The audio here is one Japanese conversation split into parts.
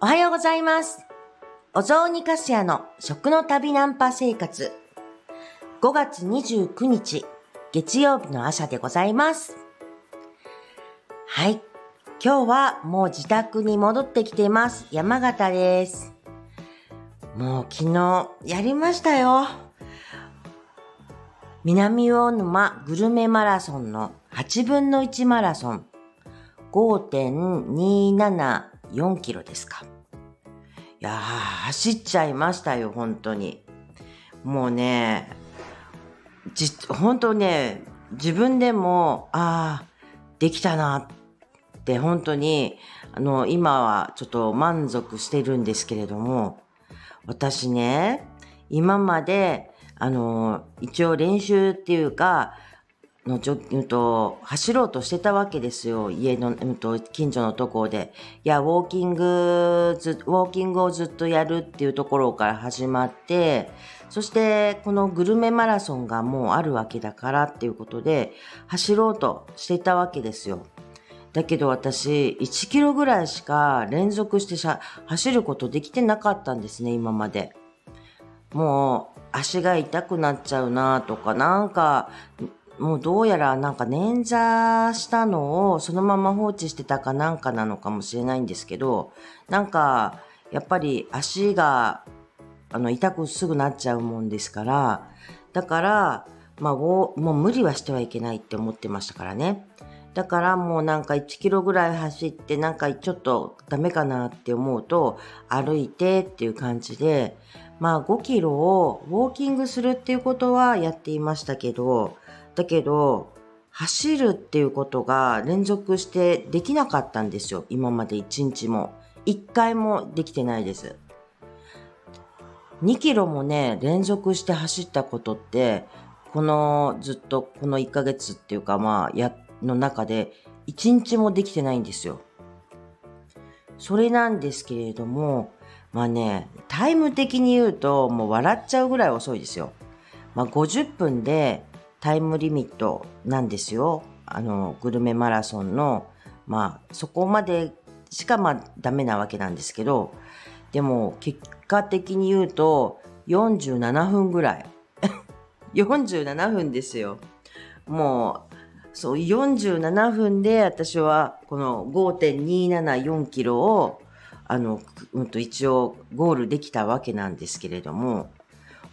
おはようございます。お雑煮かすやの食の旅ナンパ生活。5月29日、月曜日の朝でございます。はい。今日はもう自宅に戻ってきています。山形です。もう昨日やりましたよ。南魚沼グルメマラソンの8分の1マラソン5.27 4キロですか。いやー、走っちゃいましたよ、本当に。もうね、じ、本当ね、自分でも、ああ、できたなって、本当に、あの、今はちょっと満足してるんですけれども、私ね、今まで、あの、一応練習っていうか、のちょ、うんと、走ろうとしてたわけですよ。家の、うんと、近所のところで。いや、ウォーキングず、ウォーキングをずっとやるっていうところから始まって、そして、このグルメマラソンがもうあるわけだからっていうことで、走ろうとしてたわけですよ。だけど私、1キロぐらいしか連続して走ることできてなかったんですね、今まで。もう、足が痛くなっちゃうなとか、なんか、もうどうやらなんか捻挫したのをそのまま放置してたかなんかなのかもしれないんですけど、なんか、やっぱり足が、あの、痛くすぐなっちゃうもんですから、だから、まあ、もう無理はしてはいけないって思ってましたからね。だからもうなんか1キロぐらい走ってなんかちょっとダメかなって思うと歩いてっていう感じで、まあ5キロをウォーキングするっていうことはやっていましたけど、だけど走るっていうことが連続してできなかったんですよ。今まで1日も。1回もできてないです。2キロもね、連続して走ったことって、このずっとこの1ヶ月っていうかまあや、の中で1日もできてないんですよ。それなんですけれども、まあね、タイム的に言うともう笑っちゃうぐらい遅いですよ。まあ50分でタイムリミットなんですよ。あの、グルメマラソンの、まあそこまでしかまあダメなわけなんですけど、でも結果的に言うと47分ぐらい。47分ですよ。もう、そう、47分で私はこの5.274キロを、あの、うんと一応ゴールできたわけなんですけれども、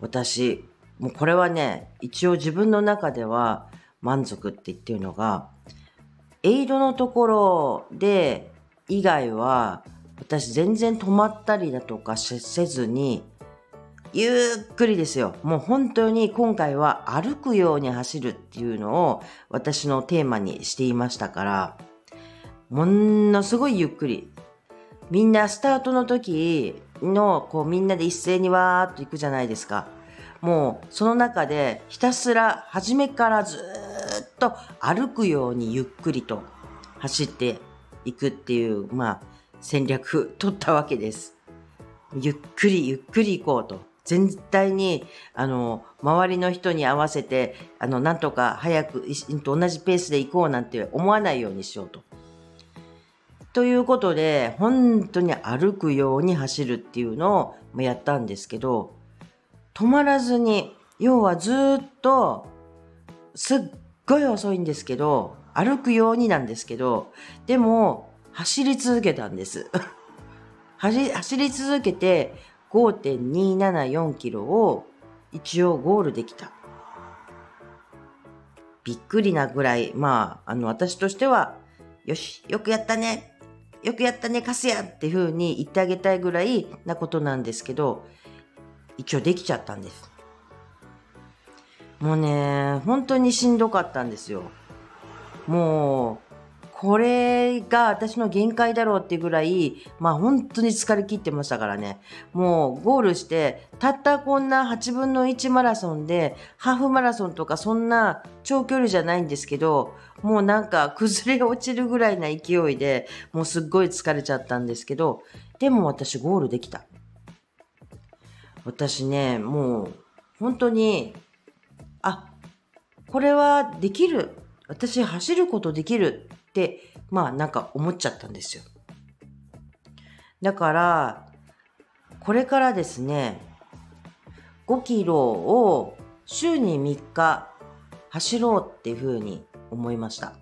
私、もうこれはね、一応自分の中では満足って言ってるのが、エイドのところで以外は、私全然止まったりだとかせずに、ゆっくりですよ。もう本当に今回は歩くように走るっていうのを私のテーマにしていましたから、ものすごいゆっくり。みんなスタートの時のこうみんなで一斉にわーっと行くじゃないですか。もうその中でひたすら初めからずっと歩くようにゆっくりと走っていくっていう、まあ戦略取ったわけです。ゆっくりゆっくり行こうと。絶対に、あの、周りの人に合わせて、あの、なんとか早く、と同じペースで行こうなんて思わないようにしようと。ということで、本当に歩くように走るっていうのをやったんですけど、止まらずに、要はずっと、すっごい遅いんですけど、歩くようになんですけど、でも、走り続けたんです。走り続けて、5.274キロを一応ゴールできた。びっくりなぐらい、まあ、あの、私としては、よし、よくやったね。よくやったね、カスヤっていう風に言ってあげたいぐらいなことなんですけど、一応できちゃったんです。もうね、本当にしんどかったんですよ。もう、これが私の限界だろうっていうぐらい、まあ本当に疲れ切ってましたからね。もうゴールして、たったこんな8分の1マラソンで、ハーフマラソンとかそんな長距離じゃないんですけど、もうなんか崩れ落ちるぐらいな勢いで、もうすっごい疲れちゃったんですけど、でも私ゴールできた。私ね、もう本当に、あ、これはできる。私走ることできるって、まあなんか思っちゃったんですよ。だから、これからですね、5キロを週に3日走ろうっていうふうに思いました。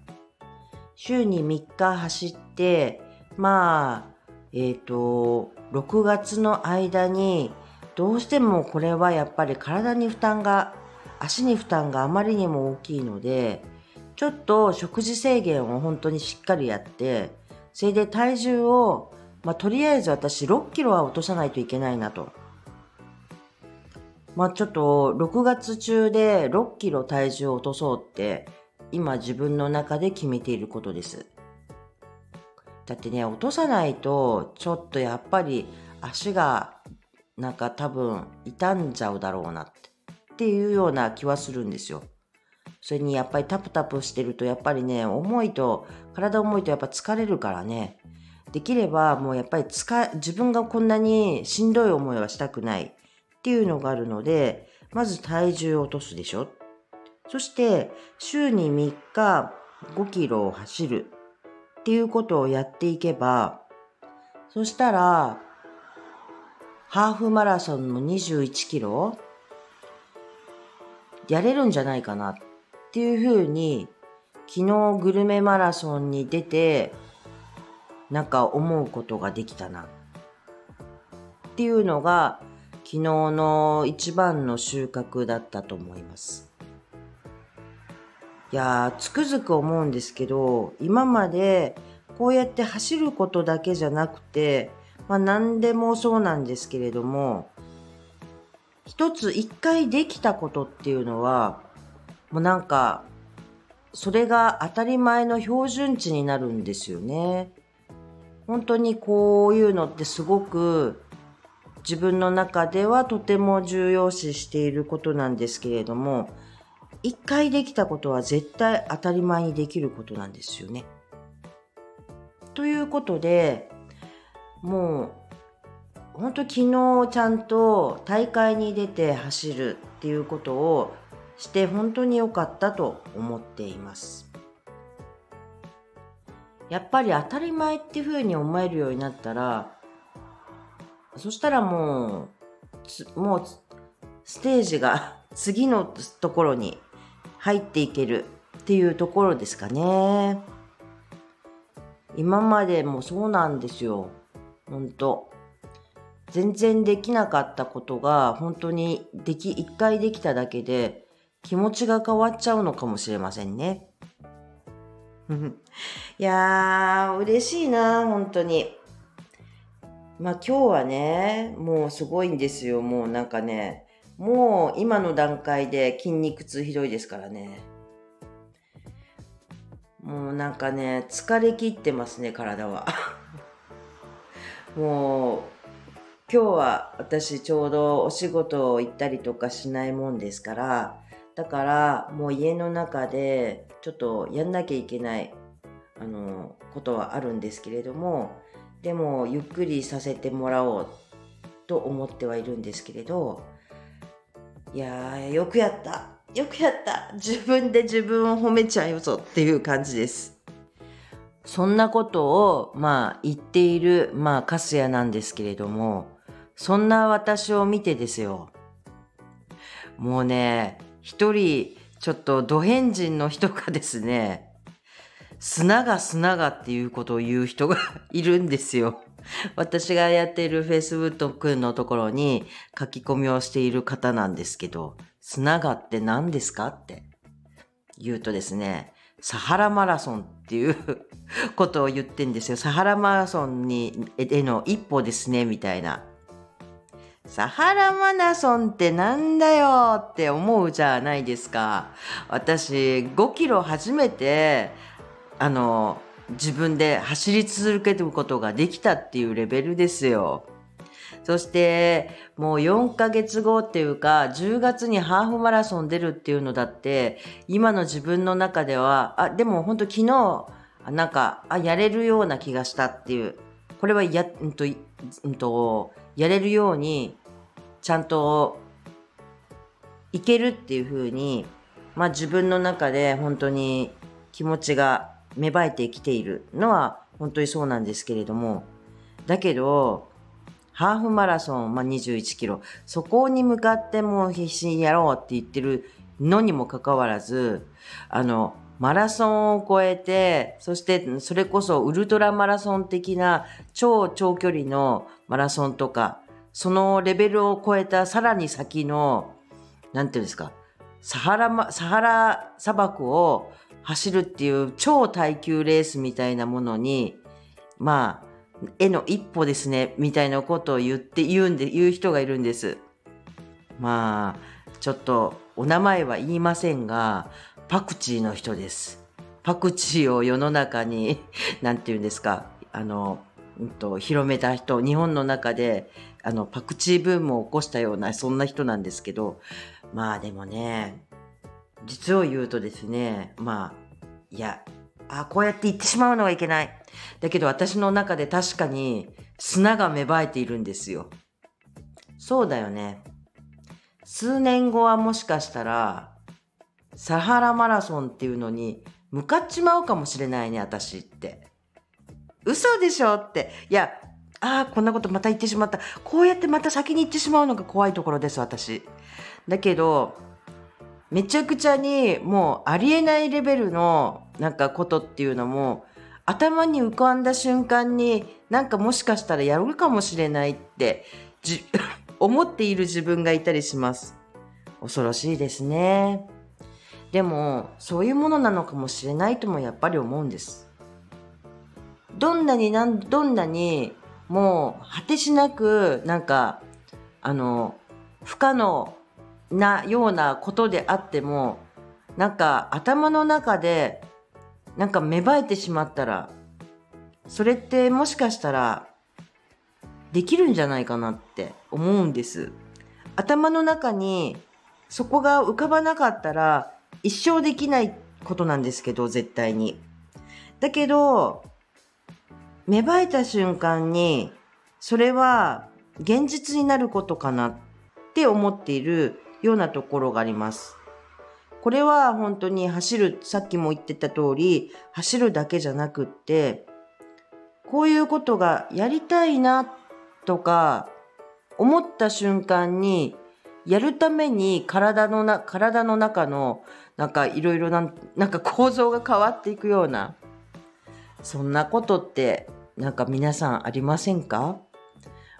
週に3日走って、まあ、えっ、ー、と、6月の間にどうしてもこれはやっぱり体に負担が、足に負担があまりにも大きいので、ちょっと食事制限を本当にしっかりやって、それで体重を、まあ、とりあえず私6キロは落とさないといけないなと。まあ、ちょっと6月中で6キロ体重を落とそうって今自分の中で決めていることです。だってね、落とさないと、ちょっとやっぱり足がなんか多分傷んじゃうだろうなってっていうような気はするんですよ。それにやっぱりタプタプしてるとやっぱりね、重いと、体重いとやっぱ疲れるからね。できればもうやっぱり使自分がこんなにしんどい思いはしたくないっていうのがあるので、まず体重を落とすでしょ。そして週に3日5キロを走るっていうことをやっていけば、そしたら、ハーフマラソンの21キロ、やれるんじゃないかなっていうふうに、昨日グルメマラソンに出て、なんか思うことができたな。っていうのが、昨日の一番の収穫だったと思います。いやー、つくづく思うんですけど、今までこうやって走ることだけじゃなくて、まあ何でもそうなんですけれども、一つ一回できたことっていうのは、もうなんか、それが当たり前の標準値になるんですよね。本当にこういうのってすごく自分の中ではとても重要視していることなんですけれども、一回できたことは絶対当たり前にできることなんですよね。ということで、もう、本当昨日ちゃんと大会に出て走るっていうことをして本当に良かったと思っています。やっぱり当たり前っていうふうに思えるようになったら、そしたらもう、もうステージが次のところに入っていけるっていうところですかね。今までもそうなんですよ。本当全然できなかったことが本当にでき、一回できただけで気持ちが変わっちゃうのかもしれませんね。いやー、嬉しいな、本当に。まあ今日はね、もうすごいんですよ。もうなんかね、もう今の段階で筋肉痛ひどいですからね。もうなんかね、疲れ切ってますね、体は。もう、今日は私ちょうどお仕事を行ったりとかしないもんですから、だからもう家の中でちょっとやんなきゃいけない、あの、ことはあるんですけれども、でもゆっくりさせてもらおうと思ってはいるんですけれど、いや、よくやった。よくやった。自分で自分を褒めちゃうぞっていう感じです。そんなことを、まあ、言っている、まあ、カスヤなんですけれども、そんな私を見てですよ。もうね、一人、ちょっとド変人の人がですね、砂が砂がっていうことを言う人がいるんですよ。私がやっている Facebook のところに書き込みをしている方なんですけど、砂がって何ですかって言うとですね、サハラマラソンっていう ことを言ってんですよ。サハラマラソンに、への一歩ですね、みたいな。サハラマラソンってなんだよって思うじゃないですか。私、5キロ初めて、あの、自分で走り続けることができたっていうレベルですよ。そして、もう4ヶ月後っていうか、10月にハーフマラソン出るっていうのだって、今の自分の中では、あ、でも本当昨日、なんか、あ、やれるような気がしたっていう、これはや、うんと、うんと、やれるように、ちゃんと、いけるっていうふうに、まあ自分の中で本当に気持ちが芽生えてきているのは本当にそうなんですけれども、だけど、ハーフマラソン、まあ、21キロ、そこに向かってもう必死にやろうって言ってるのにもかかわらず、あの、マラソンを超えて、そしてそれこそウルトラマラソン的な超長距離のマラソンとか、そのレベルを超えたさらに先の、なんていうんですか、サハラ、サハラ砂漠を走るっていう超耐久レースみたいなものに、まあ、絵の一歩ですね、みたいなことを言って言うんで、言う人がいるんです。まあ、ちょっとお名前は言いませんが、パクチーの人です。パクチーを世の中に、なんて言うんですか、あの、うんと、広めた人、日本の中で、あの、パクチーブームを起こしたような、そんな人なんですけど、まあでもね、実を言うとですね、まあ、いや、あ、こうやって言ってしまうのはいけない。だけど私の中で確かに砂が芽生えているんですよ。そうだよね。数年後はもしかしたら、サハラマラソンっていうのに向かっちまうかもしれないね、私って。嘘でしょって。いや、ああ、こんなことまた言ってしまった。こうやってまた先に行ってしまうのが怖いところです、私。だけど、めちゃくちゃにもうありえないレベルのなんかことっていうのも頭に浮かんだ瞬間になんかもしかしたらやるかもしれないってじ 思っている自分がいたりします。恐ろしいですね。でもそういうものなのかもしれないともやっぱり思うんです。どんなになんどんなにもう果てしなくなんかあの不可能なようなことであってもなんか頭の中でなんか芽生えてしまったらそれってもしかしたらできるんじゃないかなって思うんです。頭の中にそこが浮かばなかったら一生できないことなんですけど絶対に。だけど芽生えた瞬間にそれは現実になることかなって思っているようなところがあります。これは本当に走る、さっきも言ってた通り、走るだけじゃなくって、こういうことがやりたいなとか、思った瞬間に、やるために体のな、体の中の、なんかいろいろな、なんか構造が変わっていくような、そんなことって、なんか皆さんありませんか？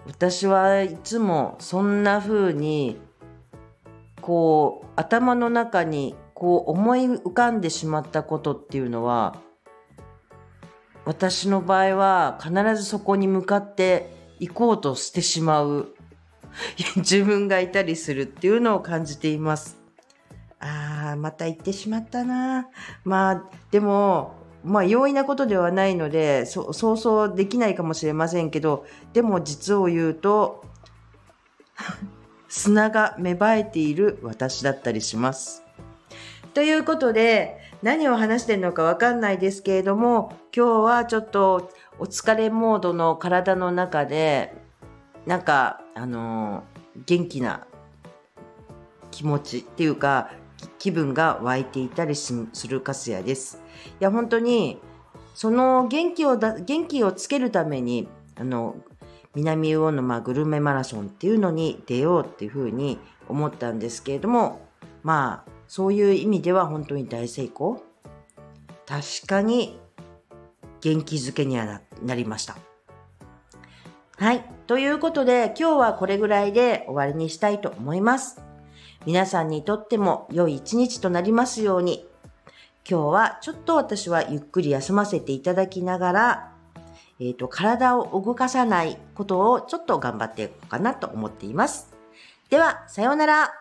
私はいつもそんな風にこう頭の中にこう思い浮かんでしまったことっていうのは私の場合は必ずそこに向かって行こうとしてしまう 自分がいたりするっていうのを感じています。ああ、また言ってしまったな。まあ、でも、まあ容易なことではないので、そそうそうできないかもしれませんけど、でも実を言うと、砂が芽生えている私だったりします。ということで、何を話してるのかわかんないですけれども、今日はちょっとお疲れモードの体の中で、なんか、あのー、元気な気持ちっていうか、気分が湧いていたりするかすやです。いや、本当に、その元気をだ、元気をつけるために、あの、南魚沼グルメマラソンっていうのに出ようっていうふうに思ったんですけれども、まあ、そういう意味では本当に大成功。確かに元気づけにはなりました。はい。ということで、今日はこれぐらいで終わりにしたいと思います。皆さんにとっても良い一日となりますように、今日はちょっと私はゆっくり休ませていただきながら、えっ、ー、と、体を動かさないことをちょっと頑張っていこうかなと思っています。では、さようなら。